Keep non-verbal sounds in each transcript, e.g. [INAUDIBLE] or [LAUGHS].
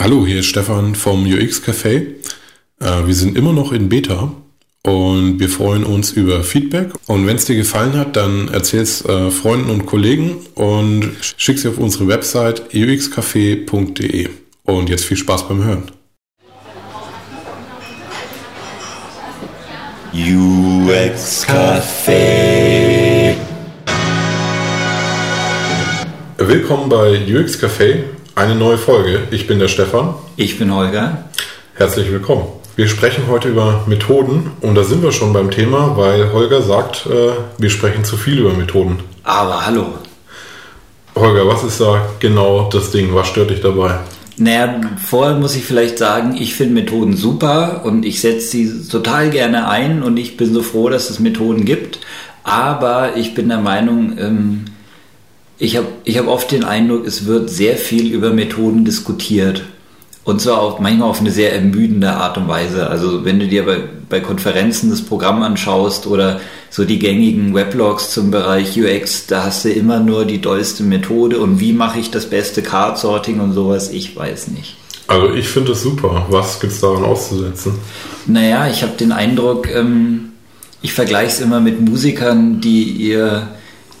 Hallo, hier ist Stefan vom UX Café. Äh, wir sind immer noch in Beta und wir freuen uns über Feedback. Und wenn es dir gefallen hat, dann erzähl es äh, Freunden und Kollegen und schick sie auf unsere Website uxcafé.de. Und jetzt viel Spaß beim Hören. UX Café. Willkommen bei UX Café, eine neue Folge. Ich bin der Stefan. Ich bin Holger. Herzlich willkommen. Wir sprechen heute über Methoden und da sind wir schon beim Thema, weil Holger sagt, äh, wir sprechen zu viel über Methoden. Aber hallo. Holger, was ist da genau das Ding? Was stört dich dabei? Naja, vorher muss ich vielleicht sagen, ich finde Methoden super und ich setze sie total gerne ein und ich bin so froh, dass es Methoden gibt. Aber ich bin der Meinung, ähm, ich habe ich hab oft den Eindruck, es wird sehr viel über Methoden diskutiert. Und zwar auch manchmal auf eine sehr ermüdende Art und Weise. Also wenn du dir bei, bei Konferenzen das Programm anschaust oder so die gängigen Weblogs zum Bereich UX, da hast du immer nur die dollste Methode und wie mache ich das beste Card-Sorting und sowas, ich weiß nicht. Also ich finde es super. Was gibt es daran auszusetzen? Naja, ich habe den Eindruck, ähm, ich vergleiche es immer mit Musikern, die ihr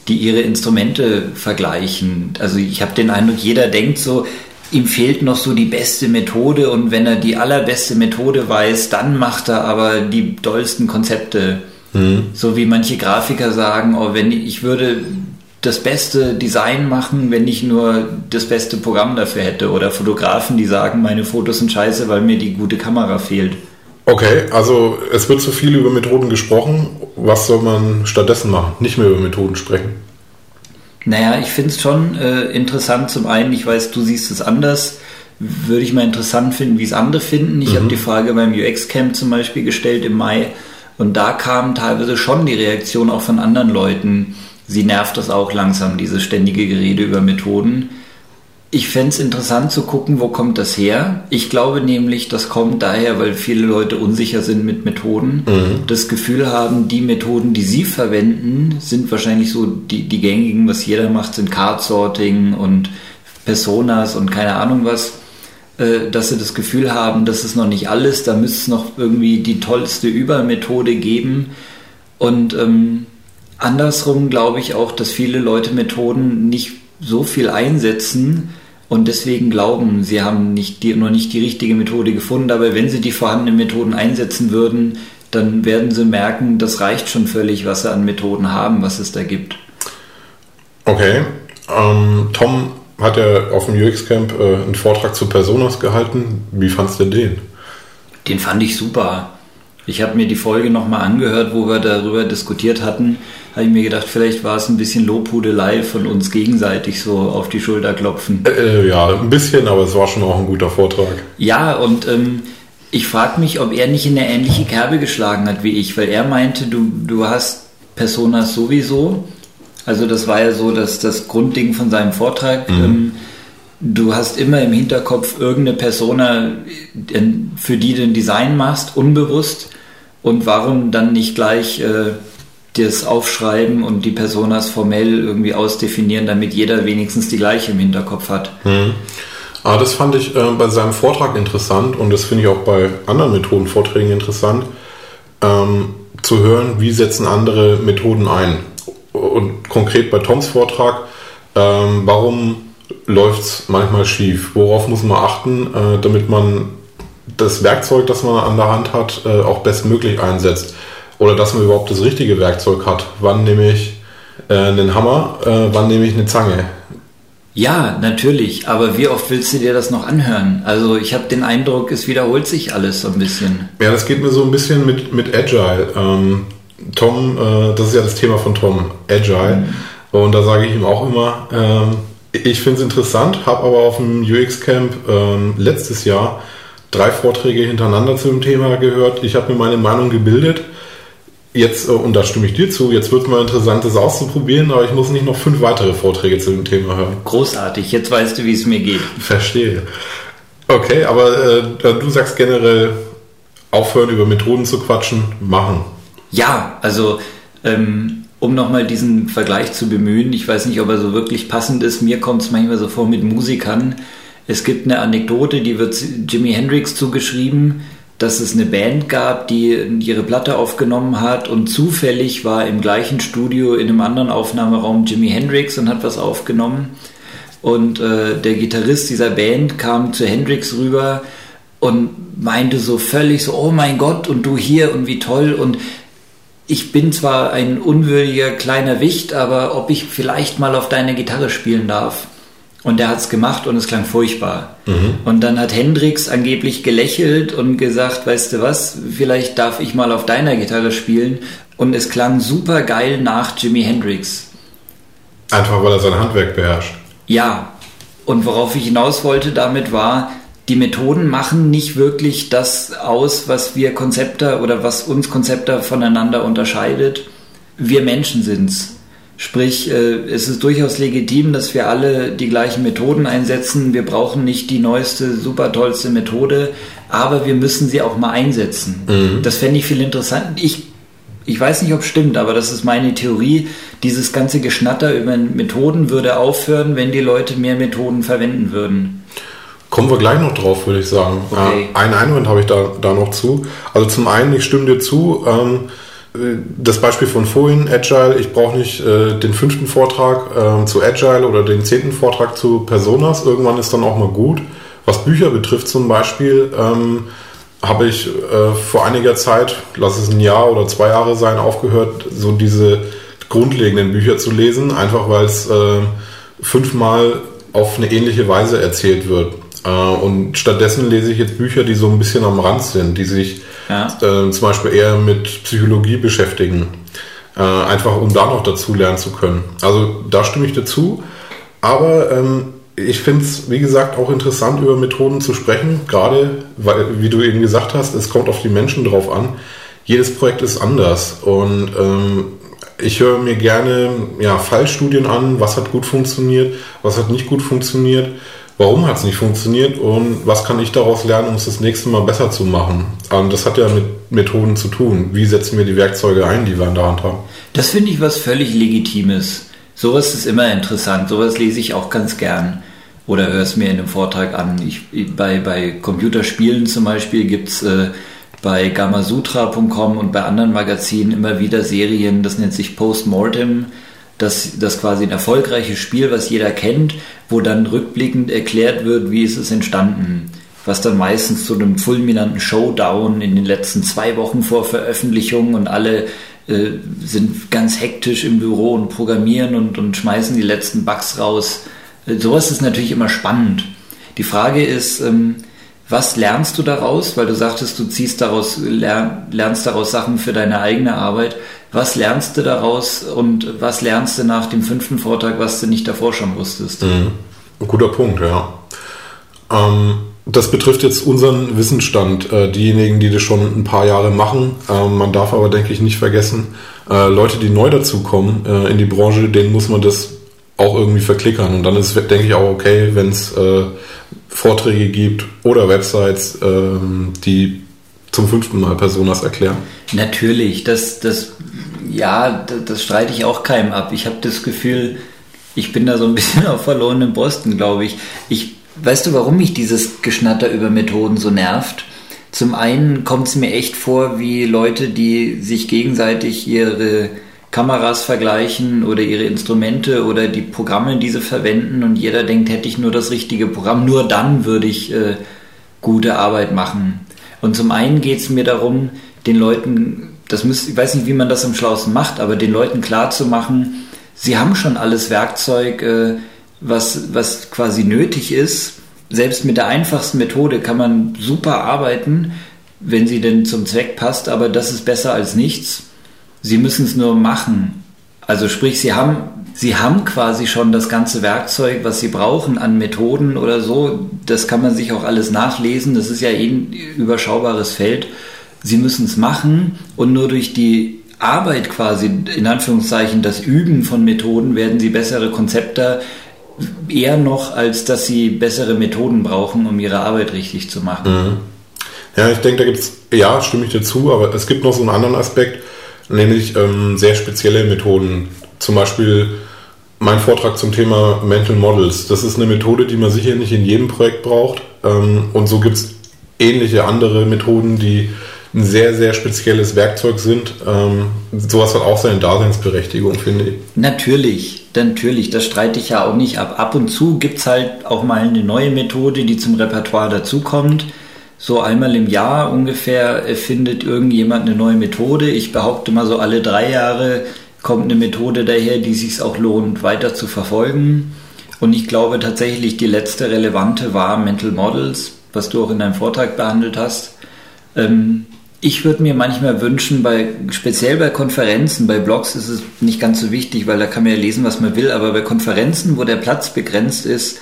die ihre Instrumente vergleichen. Also ich habe den Eindruck, jeder denkt so, ihm fehlt noch so die beste Methode und wenn er die allerbeste Methode weiß, dann macht er aber die dollsten Konzepte. Mhm. So wie manche Grafiker sagen, oh, wenn ich würde das beste Design machen, wenn ich nur das beste Programm dafür hätte. Oder Fotografen, die sagen, meine Fotos sind scheiße, weil mir die gute Kamera fehlt. Okay, also es wird zu viel über Methoden gesprochen. Was soll man stattdessen machen? Nicht mehr über Methoden sprechen. Naja, ich finde es schon äh, interessant. Zum einen, ich weiß, du siehst es anders. Würde ich mal interessant finden, wie es andere finden. Ich mhm. habe die Frage beim UX-Camp zum Beispiel gestellt im Mai. Und da kam teilweise schon die Reaktion auch von anderen Leuten. Sie nervt das auch langsam, diese ständige Gerede über Methoden. Ich fände es interessant zu gucken, wo kommt das her. Ich glaube nämlich, das kommt daher, weil viele Leute unsicher sind mit Methoden, mhm. das Gefühl haben, die Methoden, die sie verwenden, sind wahrscheinlich so die, die gängigen, was jeder macht, sind Card-Sorting und Personas und keine Ahnung was, äh, dass sie das Gefühl haben, das ist noch nicht alles, da müsste es noch irgendwie die tollste Übermethode geben. Und ähm, andersrum glaube ich auch, dass viele Leute Methoden nicht so viel einsetzen und deswegen glauben, sie haben nicht die, noch nicht die richtige Methode gefunden. Aber wenn sie die vorhandenen Methoden einsetzen würden, dann werden sie merken, das reicht schon völlig, was sie an Methoden haben, was es da gibt. Okay. Ähm, Tom hat ja auf dem UX-Camp äh, einen Vortrag zu Personas gehalten. Wie fandst du den? Den fand ich super. Ich habe mir die Folge nochmal angehört, wo wir darüber diskutiert hatten. Habe ich mir gedacht, vielleicht war es ein bisschen Lobhudelei von uns gegenseitig so auf die Schulter klopfen. Äh, äh, ja, ein bisschen, aber es war schon auch ein guter Vortrag. Ja, und ähm, ich frage mich, ob er nicht in eine ähnliche Kerbe geschlagen hat wie ich, weil er meinte, du, du hast Personas sowieso. Also das war ja so dass das Grundding von seinem Vortrag. Mhm. Ähm, du hast immer im Hinterkopf irgendeine Persona, für die du ein Design machst, unbewusst. Und warum dann nicht gleich äh, das aufschreiben und die Personas formell irgendwie ausdefinieren, damit jeder wenigstens die gleiche im Hinterkopf hat? Hm. Ah, das fand ich äh, bei seinem Vortrag interessant und das finde ich auch bei anderen Methodenvorträgen interessant, ähm, zu hören, wie setzen andere Methoden ein. Und konkret bei Toms Vortrag, ähm, warum läuft es manchmal schief? Worauf muss man achten, äh, damit man das Werkzeug, das man an der Hand hat, äh, auch bestmöglich einsetzt. Oder dass man überhaupt das richtige Werkzeug hat. Wann nehme ich äh, einen Hammer, äh, wann nehme ich eine Zange? Ja, natürlich. Aber wie oft willst du dir das noch anhören? Also ich habe den Eindruck, es wiederholt sich alles so ein bisschen. Ja, das geht mir so ein bisschen mit, mit Agile. Ähm, Tom, äh, das ist ja das Thema von Tom, Agile. Mhm. Und da sage ich ihm auch immer, ähm, ich finde es interessant, habe aber auf dem UX-Camp ähm, letztes Jahr drei Vorträge hintereinander zu dem Thema gehört. Ich habe mir meine Meinung gebildet. Jetzt, äh, und da stimme ich dir zu, jetzt wird es mal interessant, das auszuprobieren, aber ich muss nicht noch fünf weitere Vorträge zu dem Thema hören. Großartig, jetzt weißt du, wie es mir geht. Verstehe. Okay, aber äh, du sagst generell, aufhören über Methoden zu quatschen, machen. Ja, also ähm, um nochmal diesen Vergleich zu bemühen, ich weiß nicht, ob er so wirklich passend ist, mir kommt es manchmal so vor mit Musikern, Es gibt eine Anekdote, die wird Jimi Hendrix zugeschrieben, dass es eine Band gab, die ihre Platte aufgenommen hat und zufällig war im gleichen Studio in einem anderen Aufnahmeraum Jimi Hendrix und hat was aufgenommen. Und äh, der Gitarrist dieser Band kam zu Hendrix rüber und meinte so völlig so, oh mein Gott, und du hier und wie toll. Und ich bin zwar ein unwürdiger kleiner Wicht, aber ob ich vielleicht mal auf deine Gitarre spielen darf. Und er hat es gemacht und es klang furchtbar. Mhm. Und dann hat Hendrix angeblich gelächelt und gesagt, weißt du was, vielleicht darf ich mal auf deiner Gitarre spielen. Und es klang super geil nach Jimi Hendrix. Einfach weil er sein Handwerk beherrscht. Ja. Und worauf ich hinaus wollte damit war, die Methoden machen nicht wirklich das aus, was wir Konzepte oder was uns Konzepte voneinander unterscheidet. Wir Menschen sind's. Sprich, äh, es ist durchaus legitim, dass wir alle die gleichen Methoden einsetzen. Wir brauchen nicht die neueste, super tollste Methode, aber wir müssen sie auch mal einsetzen. Mhm. Das fände ich viel interessanter. Ich, ich weiß nicht, ob es stimmt, aber das ist meine Theorie. Dieses ganze Geschnatter über Methoden würde aufhören, wenn die Leute mehr Methoden verwenden würden. Kommen wir gleich noch drauf, würde ich sagen. Okay. Äh, einen Einwand habe ich da, da noch zu. Also zum einen, ich stimme dir zu, ähm, das Beispiel von vorhin, Agile, ich brauche nicht äh, den fünften Vortrag äh, zu Agile oder den zehnten Vortrag zu Personas. Irgendwann ist dann auch mal gut. Was Bücher betrifft zum Beispiel, ähm, habe ich äh, vor einiger Zeit, lass es ein Jahr oder zwei Jahre sein, aufgehört, so diese grundlegenden Bücher zu lesen, einfach weil es äh, fünfmal auf eine ähnliche Weise erzählt wird. Äh, und stattdessen lese ich jetzt Bücher, die so ein bisschen am Rand sind, die sich ja. äh, zum Beispiel eher mit Psychologie beschäftigen. Äh, einfach um da noch dazu lernen zu können. Also da stimme ich dazu. Aber ähm, ich finde es, wie gesagt, auch interessant, über Methoden zu sprechen. Gerade, weil, wie du eben gesagt hast, es kommt auf die Menschen drauf an. Jedes Projekt ist anders. Und ähm, ich höre mir gerne ja, Fallstudien an, was hat gut funktioniert, was hat nicht gut funktioniert warum hat es nicht funktioniert und was kann ich daraus lernen, um es das nächste Mal besser zu machen. Und das hat ja mit Methoden zu tun. Wie setzen wir die Werkzeuge ein, die wir in der Hand haben? Das finde ich was völlig Legitimes. Sowas ist immer interessant. Sowas lese ich auch ganz gern. Oder höre es mir in einem Vortrag an. Ich, bei, bei Computerspielen zum Beispiel gibt es äh, bei gamasutra.com und bei anderen Magazinen immer wieder Serien, das nennt sich Postmortem das, das quasi ein erfolgreiches Spiel, was jeder kennt, wo dann rückblickend erklärt wird, wie ist es entstanden. Was dann meistens zu einem fulminanten Showdown in den letzten zwei Wochen vor Veröffentlichung und alle äh, sind ganz hektisch im Büro und programmieren und, und schmeißen die letzten Bugs raus. Äh, sowas ist natürlich immer spannend. Die Frage ist, ähm, was lernst du daraus? Weil du sagtest, du ziehst daraus, lernst daraus Sachen für deine eigene Arbeit. Was lernst du daraus und was lernst du nach dem fünften Vortrag, was du nicht davor schon wusstest? Mhm. Guter Punkt, ja. Ähm, das betrifft jetzt unseren Wissensstand, äh, diejenigen, die das schon ein paar Jahre machen. Ähm, man darf aber, denke ich, nicht vergessen, äh, Leute, die neu dazukommen äh, in die Branche, denen muss man das auch irgendwie verklickern. Und dann ist, denke ich, auch okay, wenn es äh, Vorträge gibt oder Websites, ähm, die zum fünften Mal Personas erklären. Natürlich, das, das ja, das, das streite ich auch keinem ab. Ich habe das Gefühl, ich bin da so ein bisschen [LAUGHS] auf verlorenen Posten, glaube ich. Ich weißt du, warum mich dieses Geschnatter über Methoden so nervt? Zum einen kommt es mir echt vor, wie Leute, die sich gegenseitig ihre Kameras vergleichen oder ihre Instrumente oder die Programme, die sie verwenden und jeder denkt, hätte ich nur das richtige Programm, nur dann würde ich äh, gute Arbeit machen. Und zum einen geht es mir darum, den Leuten das müsst, ich weiß nicht, wie man das am schlausten macht, aber den Leuten klar zu machen, sie haben schon alles Werkzeug, äh, was, was quasi nötig ist. Selbst mit der einfachsten Methode kann man super arbeiten, wenn sie denn zum Zweck passt, aber das ist besser als nichts. Sie müssen es nur machen. Also sprich, sie haben, sie haben quasi schon das ganze Werkzeug, was sie brauchen an Methoden oder so. Das kann man sich auch alles nachlesen. Das ist ja eh ein überschaubares Feld sie müssen es machen und nur durch die Arbeit quasi, in Anführungszeichen, das Üben von Methoden, werden sie bessere Konzepte eher noch, als dass sie bessere Methoden brauchen, um ihre Arbeit richtig zu machen. Mhm. Ja, ich denke, da gibt es, ja, stimme ich dir zu, aber es gibt noch so einen anderen Aspekt, nämlich ähm, sehr spezielle Methoden. Zum Beispiel mein Vortrag zum Thema Mental Models. Das ist eine Methode, die man sicher nicht in jedem Projekt braucht. Ähm, und so gibt es ähnliche andere Methoden, die ein sehr, sehr spezielles Werkzeug sind. Ähm, sowas hat auch seine Daseinsberechtigung, finde ich. Natürlich, natürlich, das streite ich ja auch nicht ab. Ab und zu gibt es halt auch mal eine neue Methode, die zum Repertoire dazukommt. So einmal im Jahr ungefähr findet irgendjemand eine neue Methode. Ich behaupte mal so alle drei Jahre kommt eine Methode daher, die sich auch lohnt, weiter zu verfolgen. Und ich glaube tatsächlich, die letzte relevante war Mental Models, was du auch in deinem Vortrag behandelt hast. Ähm, ich würde mir manchmal wünschen, bei, speziell bei Konferenzen, bei Blogs ist es nicht ganz so wichtig, weil da kann man ja lesen, was man will, aber bei Konferenzen, wo der Platz begrenzt ist,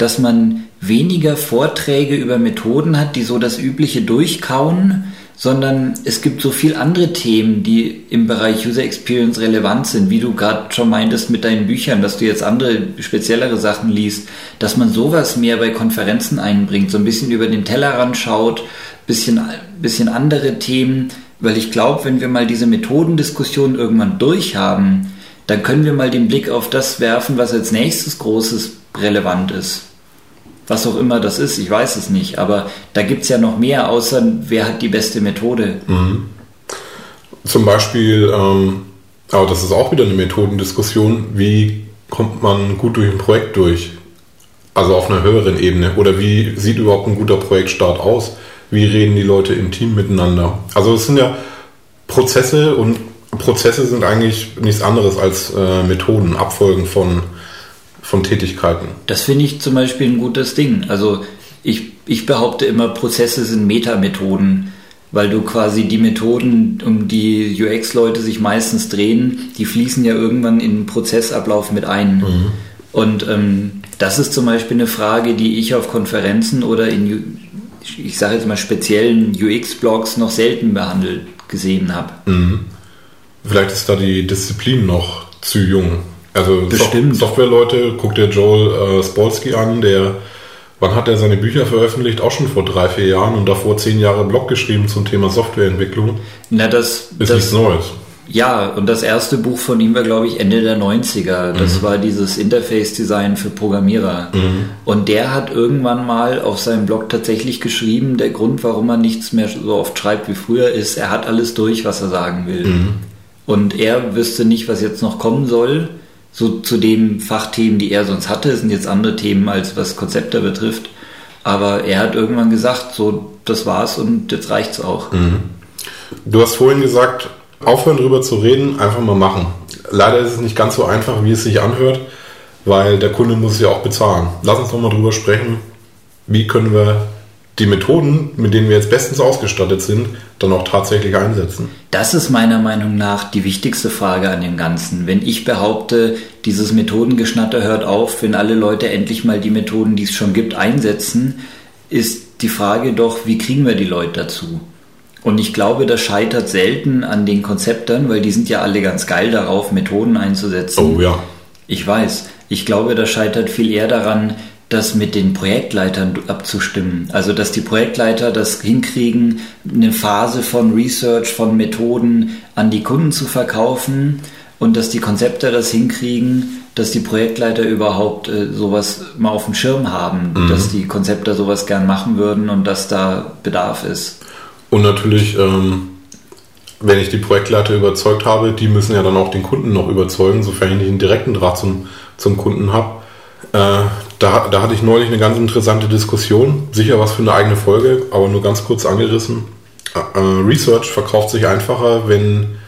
dass man weniger Vorträge über Methoden hat, die so das übliche durchkauen, sondern es gibt so viel andere Themen, die im Bereich User Experience relevant sind, wie du gerade schon meintest mit deinen Büchern, dass du jetzt andere speziellere Sachen liest, dass man sowas mehr bei Konferenzen einbringt, so ein bisschen über den Tellerrand schaut, bisschen, bisschen andere Themen, weil ich glaube, wenn wir mal diese Methodendiskussion irgendwann durchhaben, dann können wir mal den Blick auf das werfen, was als nächstes Großes relevant ist was auch immer das ist, ich weiß es nicht, aber da gibt es ja noch mehr, außer wer hat die beste Methode. Mhm. Zum Beispiel, ähm, aber das ist auch wieder eine Methodendiskussion, wie kommt man gut durch ein Projekt durch? Also auf einer höheren Ebene. Oder wie sieht überhaupt ein guter Projektstart aus? Wie reden die Leute im Team miteinander? Also es sind ja Prozesse und Prozesse sind eigentlich nichts anderes als äh, Methoden, Abfolgen von von Tätigkeiten. Das finde ich zum Beispiel ein gutes Ding. Also ich, ich behaupte immer, Prozesse sind Metamethoden, weil du quasi die Methoden, um die UX-Leute sich meistens drehen, die fließen ja irgendwann in den Prozessablauf mit ein. Mhm. Und ähm, das ist zum Beispiel eine Frage, die ich auf Konferenzen oder in, ich sage jetzt mal speziellen UX-Blogs noch selten behandelt gesehen habe. Mhm. Vielleicht ist da die Disziplin noch zu jung. Also Bestimmt. Softwareleute, guckt der Joel äh, Spolsky an, der, wann hat er seine Bücher veröffentlicht? Auch schon vor drei, vier Jahren und davor zehn Jahre Blog geschrieben zum Thema Softwareentwicklung. Na, das ist das, nichts Neues. Ja, und das erste Buch von ihm war, glaube ich, Ende der 90er. Das mhm. war dieses Interface-Design für Programmierer. Mhm. Und der hat irgendwann mal auf seinem Blog tatsächlich geschrieben, der Grund, warum er nichts mehr so oft schreibt wie früher, ist, er hat alles durch, was er sagen will. Mhm. Und er wüsste nicht, was jetzt noch kommen soll so zu den Fachthemen, die er sonst hatte. Es sind jetzt andere Themen, als was Konzepte betrifft. Aber er hat irgendwann gesagt, so, das war's und jetzt reicht's auch. Mhm. Du hast vorhin gesagt, aufhören drüber zu reden, einfach mal machen. Leider ist es nicht ganz so einfach, wie es sich anhört, weil der Kunde muss es ja auch bezahlen. Lass uns doch mal drüber sprechen, wie können wir die Methoden, mit denen wir jetzt bestens ausgestattet sind, dann auch tatsächlich einsetzen? Das ist meiner Meinung nach die wichtigste Frage an dem Ganzen. Wenn ich behaupte, dieses Methodengeschnatter hört auf, wenn alle Leute endlich mal die Methoden, die es schon gibt, einsetzen, ist die Frage doch, wie kriegen wir die Leute dazu? Und ich glaube, das scheitert selten an den Konzeptern, weil die sind ja alle ganz geil darauf, Methoden einzusetzen. Oh ja. Ich weiß. Ich glaube, das scheitert viel eher daran, das mit den Projektleitern abzustimmen. Also, dass die Projektleiter das hinkriegen, eine Phase von Research, von Methoden an die Kunden zu verkaufen und dass die Konzepte das hinkriegen, dass die Projektleiter überhaupt äh, sowas mal auf dem Schirm haben, mhm. dass die Konzepte sowas gern machen würden und dass da Bedarf ist. Und natürlich, ähm, wenn ich die Projektleiter überzeugt habe, die müssen ja dann auch den Kunden noch überzeugen, sofern ich nicht einen direkten Draht zum, zum Kunden habe. Äh, da, da hatte ich neulich eine ganz interessante Diskussion, sicher was für eine eigene Folge, aber nur ganz kurz angerissen. Äh, äh, Research verkauft sich einfacher, wenn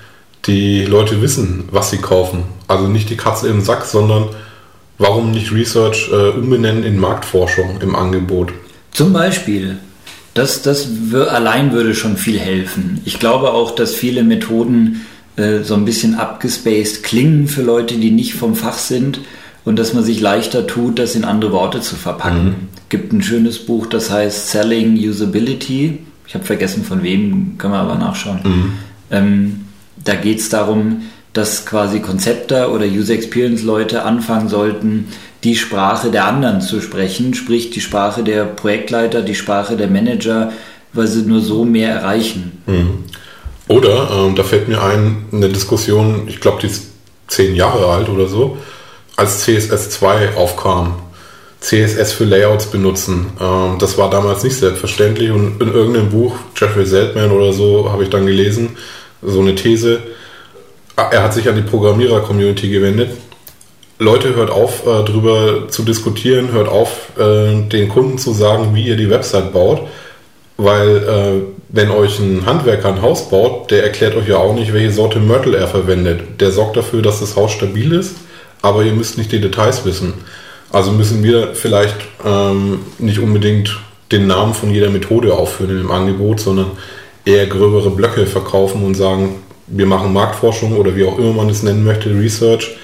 die Leute wissen, was sie kaufen. Also nicht die Katze im Sack, sondern warum nicht Research äh, umbenennen in Marktforschung im Angebot? Zum Beispiel. Das, das allein würde schon viel helfen. Ich glaube auch, dass viele Methoden äh, so ein bisschen abgespaced klingen für Leute, die nicht vom Fach sind und dass man sich leichter tut, das in andere Worte zu verpacken. Mhm. Gibt ein schönes Buch, das heißt Selling Usability. Ich habe vergessen von wem, können wir aber nachschauen. Mhm. Ähm, da geht es darum, dass quasi Konzepte oder User Experience Leute anfangen sollten, die Sprache der anderen zu sprechen, sprich die Sprache der Projektleiter, die Sprache der Manager, weil sie nur so mehr erreichen. Mhm. Oder, ähm, da fällt mir ein, eine Diskussion, ich glaube, die ist zehn Jahre alt oder so, als CSS2 aufkam. CSS für Layouts benutzen. Ähm, das war damals nicht selbstverständlich und in irgendeinem Buch, Jeffrey Seltman oder so, habe ich dann gelesen, so eine These. Er hat sich an die Programmierer-Community gewendet. Leute, hört auf, äh, darüber zu diskutieren, hört auf, äh, den Kunden zu sagen, wie ihr die Website baut, weil äh, wenn euch ein Handwerker ein Haus baut, der erklärt euch ja auch nicht, welche Sorte Mörtel er verwendet. Der sorgt dafür, dass das Haus stabil ist, aber ihr müsst nicht die Details wissen. Also müssen wir vielleicht ähm, nicht unbedingt den Namen von jeder Methode aufführen im Angebot, sondern eher gröbere Blöcke verkaufen und sagen, wir machen Marktforschung oder wie auch immer man es nennen möchte, Research.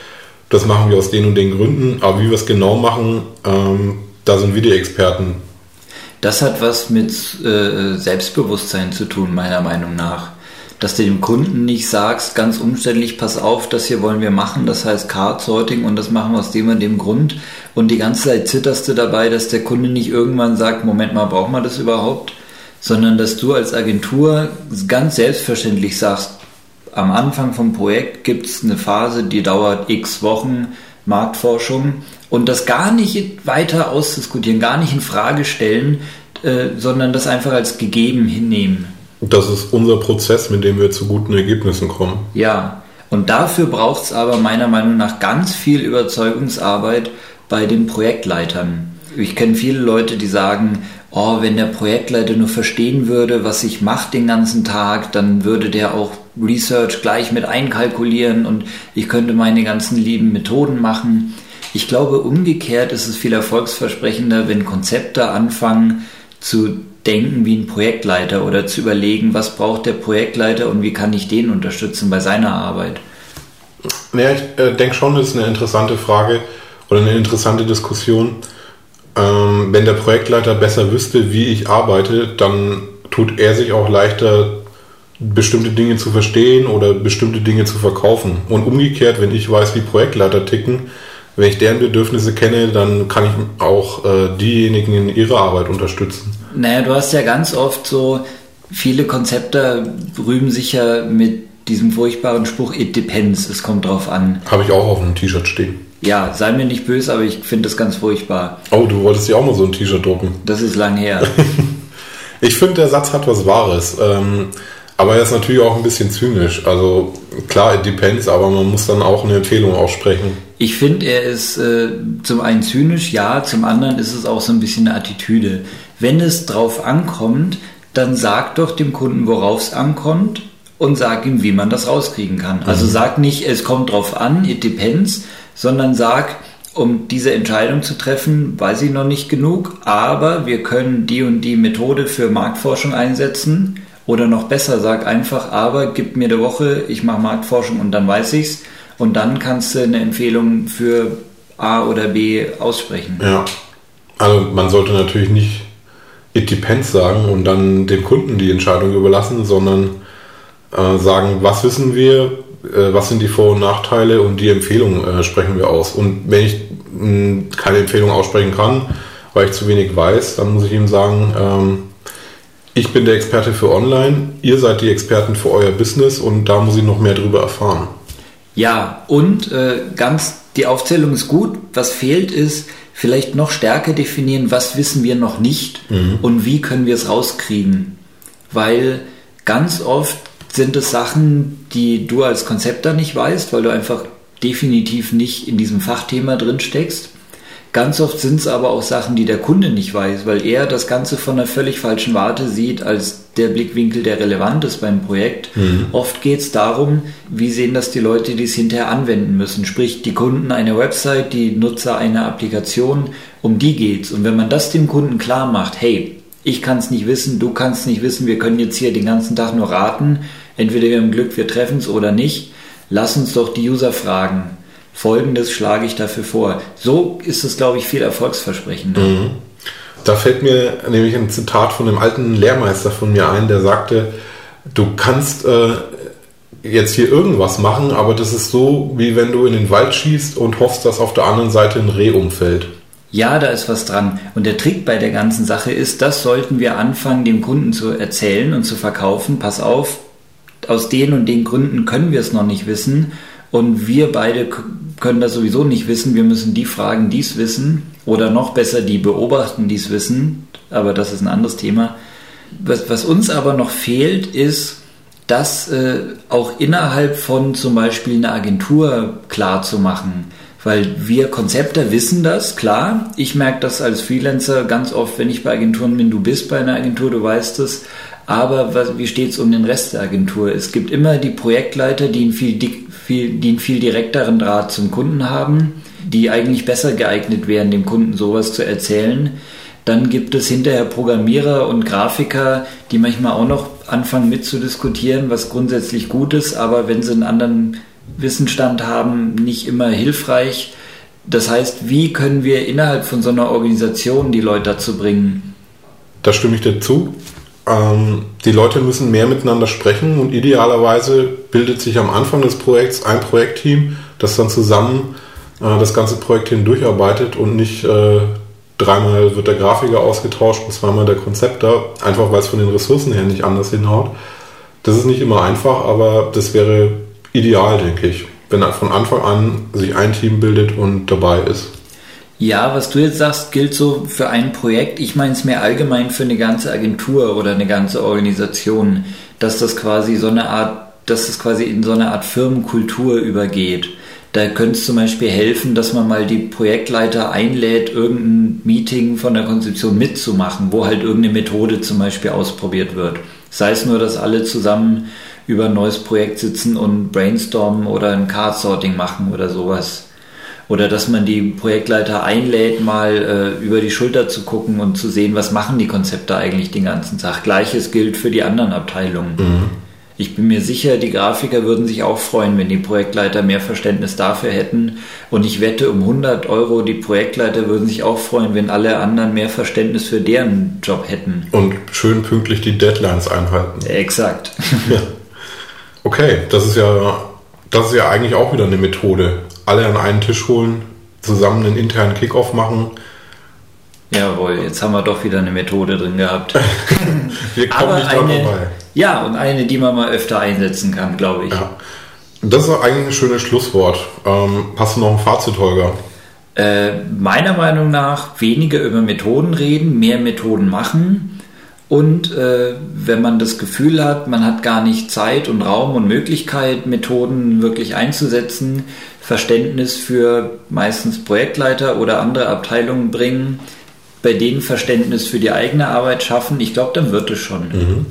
Das machen wir aus den und den Gründen, aber wie wir es genau machen, ähm, da sind wir die Experten. Das hat was mit äh, Selbstbewusstsein zu tun, meiner Meinung nach dass du dem Kunden nicht sagst, ganz umständlich, pass auf, das hier wollen wir machen, das heißt Card Sorting und das machen wir aus dem und dem Grund. Und die ganze Zeit zitterst du dabei, dass der Kunde nicht irgendwann sagt, Moment mal, braucht man das überhaupt? Sondern dass du als Agentur ganz selbstverständlich sagst, am Anfang vom Projekt gibt es eine Phase, die dauert x Wochen, Marktforschung und das gar nicht weiter ausdiskutieren, gar nicht in Frage stellen, äh, sondern das einfach als gegeben hinnehmen. Das ist unser Prozess, mit dem wir zu guten Ergebnissen kommen. Ja, und dafür braucht es aber meiner Meinung nach ganz viel Überzeugungsarbeit bei den Projektleitern. Ich kenne viele Leute, die sagen, oh, wenn der Projektleiter nur verstehen würde, was ich mache den ganzen Tag, dann würde der auch Research gleich mit einkalkulieren und ich könnte meine ganzen lieben Methoden machen. Ich glaube, umgekehrt ist es viel erfolgsversprechender, wenn Konzepte anfangen zu denken wie ein Projektleiter oder zu überlegen, was braucht der Projektleiter und wie kann ich den unterstützen bei seiner Arbeit? Ja, ich äh, denke schon, das ist eine interessante Frage oder eine interessante Diskussion. Ähm, wenn der Projektleiter besser wüsste, wie ich arbeite, dann tut er sich auch leichter, bestimmte Dinge zu verstehen oder bestimmte Dinge zu verkaufen. Und umgekehrt, wenn ich weiß, wie Projektleiter ticken, wenn ich deren Bedürfnisse kenne, dann kann ich auch äh, diejenigen in ihrer Arbeit unterstützen. Naja, du hast ja ganz oft so, viele Konzepte rühmen sich ja mit diesem furchtbaren Spruch, it depends, es kommt drauf an. Habe ich auch auf einem T-Shirt stehen. Ja, sei mir nicht böse, aber ich finde das ganz furchtbar. Oh, du wolltest dir auch mal so ein T-Shirt drucken. Das ist lang her. [LAUGHS] ich finde, der Satz hat was Wahres. Ähm, aber er ist natürlich auch ein bisschen zynisch. Also klar, it depends, aber man muss dann auch eine Empfehlung aussprechen. Ich finde, er ist äh, zum einen zynisch, ja, zum anderen ist es auch so ein bisschen eine Attitüde. Wenn es drauf ankommt, dann sag doch dem Kunden, worauf es ankommt und sag ihm, wie man das rauskriegen kann. Also mhm. sag nicht, es kommt drauf an, it depends, sondern sag, um diese Entscheidung zu treffen, weiß ich noch nicht genug, aber wir können die und die Methode für Marktforschung einsetzen. Oder noch besser, sag einfach, aber gib mir eine Woche, ich mache Marktforschung und dann weiß ich's. Und dann kannst du eine Empfehlung für A oder B aussprechen. Ja. Also man sollte natürlich nicht it depends sagen und dann dem Kunden die Entscheidung überlassen, sondern äh, sagen, was wissen wir, äh, was sind die Vor- und Nachteile und die Empfehlung äh, sprechen wir aus. Und wenn ich mh, keine Empfehlung aussprechen kann, weil ich zu wenig weiß, dann muss ich ihm sagen, ähm, ich bin der Experte für Online, ihr seid die Experten für euer Business und da muss ich noch mehr darüber erfahren. Ja, und äh, ganz, die Aufzählung ist gut. Was fehlt ist, vielleicht noch stärker definieren, was wissen wir noch nicht mhm. und wie können wir es rauskriegen. Weil ganz oft sind es Sachen, die du als Konzepter nicht weißt, weil du einfach definitiv nicht in diesem Fachthema drin steckst. Ganz oft sind es aber auch Sachen, die der Kunde nicht weiß, weil er das Ganze von einer völlig falschen Warte sieht, als der Blickwinkel, der relevant ist beim Projekt. Mhm. Oft geht es darum, wie sehen das die Leute, die es hinterher anwenden müssen. Sprich, die Kunden einer Website, die Nutzer einer Applikation, um die geht's. Und wenn man das dem Kunden klar macht, hey, ich kann es nicht wissen, du kannst nicht wissen, wir können jetzt hier den ganzen Tag nur raten, entweder wir haben Glück, wir treffen es oder nicht, lass uns doch die User fragen. Folgendes schlage ich dafür vor. So ist es, glaube ich, viel erfolgsversprechender. Mhm. Da fällt mir nämlich ein Zitat von einem alten Lehrmeister von mir ein, der sagte, du kannst äh, jetzt hier irgendwas machen, aber das ist so, wie wenn du in den Wald schießt und hoffst, dass auf der anderen Seite ein Reh umfällt. Ja, da ist was dran. Und der Trick bei der ganzen Sache ist, das sollten wir anfangen, dem Kunden zu erzählen und zu verkaufen. Pass auf, aus den und den Gründen können wir es noch nicht wissen. Und wir beide können das sowieso nicht wissen. Wir müssen die fragen, die es wissen. Oder noch besser, die beobachten, die es wissen. Aber das ist ein anderes Thema. Was, was uns aber noch fehlt, ist, das äh, auch innerhalb von zum Beispiel einer Agentur klar zu machen. Weil wir Konzepter wissen das, klar. Ich merke das als Freelancer ganz oft, wenn ich bei Agenturen bin. Du bist bei einer Agentur, du weißt es. Aber was, wie steht es um den Rest der Agentur? Es gibt immer die Projektleiter, die einen viel, viel, die einen viel direkteren Draht zum Kunden haben, die eigentlich besser geeignet wären, dem Kunden sowas zu erzählen. Dann gibt es hinterher Programmierer und Grafiker, die manchmal auch noch anfangen mitzudiskutieren, was grundsätzlich gut ist, aber wenn sie einen anderen Wissensstand haben, nicht immer hilfreich. Das heißt, wie können wir innerhalb von so einer Organisation die Leute dazu bringen? Da stimme ich dir zu. Ähm, die Leute müssen mehr miteinander sprechen und idealerweise bildet sich am Anfang des Projekts ein Projektteam, das dann zusammen äh, das ganze Projekt hindurcharbeitet und nicht äh, dreimal wird der Grafiker ausgetauscht und zweimal der Konzepter, einfach weil es von den Ressourcen her nicht anders hinhaut. Das ist nicht immer einfach, aber das wäre ideal, denke ich, wenn von Anfang an sich ein Team bildet und dabei ist. Ja, was du jetzt sagst, gilt so für ein Projekt. Ich meine es mehr allgemein für eine ganze Agentur oder eine ganze Organisation, dass das quasi so eine Art, dass das quasi in so eine Art Firmenkultur übergeht. Da könnte es zum Beispiel helfen, dass man mal die Projektleiter einlädt, irgendein Meeting von der Konzeption mitzumachen, wo halt irgendeine Methode zum Beispiel ausprobiert wird. Sei es nur, dass alle zusammen über ein neues Projekt sitzen und brainstormen oder ein Card-Sorting machen oder sowas. Oder dass man die Projektleiter einlädt, mal äh, über die Schulter zu gucken und zu sehen, was machen die Konzepte eigentlich den ganzen Tag. Gleiches gilt für die anderen Abteilungen. Mhm. Ich bin mir sicher, die Grafiker würden sich auch freuen, wenn die Projektleiter mehr Verständnis dafür hätten. Und ich wette um 100 Euro, die Projektleiter würden sich auch freuen, wenn alle anderen mehr Verständnis für deren Job hätten. Und schön pünktlich die Deadlines einhalten. Exakt. Ja. Okay, das ist ja, das ist ja eigentlich auch wieder eine Methode. Alle an einen Tisch holen, zusammen einen internen Kickoff machen Jawohl, jetzt haben wir doch wieder eine Methode drin gehabt. [LAUGHS] wir kommen Aber nicht eine, vorbei. Ja, und eine, die man mal öfter einsetzen kann, glaube ich. Ja. Das ist eigentlich ein schönes Schlusswort. Ähm, hast du noch ein Fazit, Holger? Äh, meiner Meinung nach weniger über Methoden reden, mehr Methoden machen. Und äh, wenn man das Gefühl hat, man hat gar nicht Zeit und Raum und Möglichkeit, Methoden wirklich einzusetzen, Verständnis für meistens Projektleiter oder andere Abteilungen bringen, bei denen Verständnis für die eigene Arbeit schaffen, ich glaube, dann wird es schon. Mhm.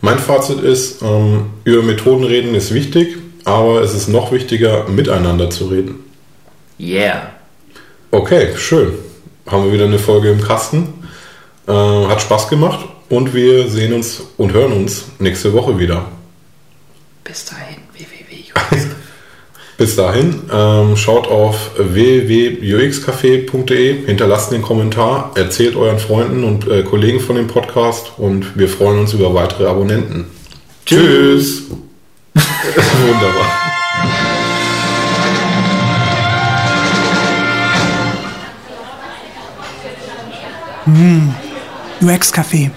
Mein Fazit ist, ähm, über Methoden reden ist wichtig, aber es ist noch wichtiger, miteinander zu reden. Yeah. Okay, schön. Haben wir wieder eine Folge im Kasten. Äh, hat Spaß gemacht und wir sehen uns und hören uns nächste Woche wieder. Bis dahin, www. [LAUGHS] Bis dahin, ähm, schaut auf www.uxcafé.de, hinterlasst den Kommentar, erzählt euren Freunden und äh, Kollegen von dem Podcast und wir freuen uns über weitere Abonnenten. Tschüss! [LAUGHS] Wunderbar. Mmh, UX Café.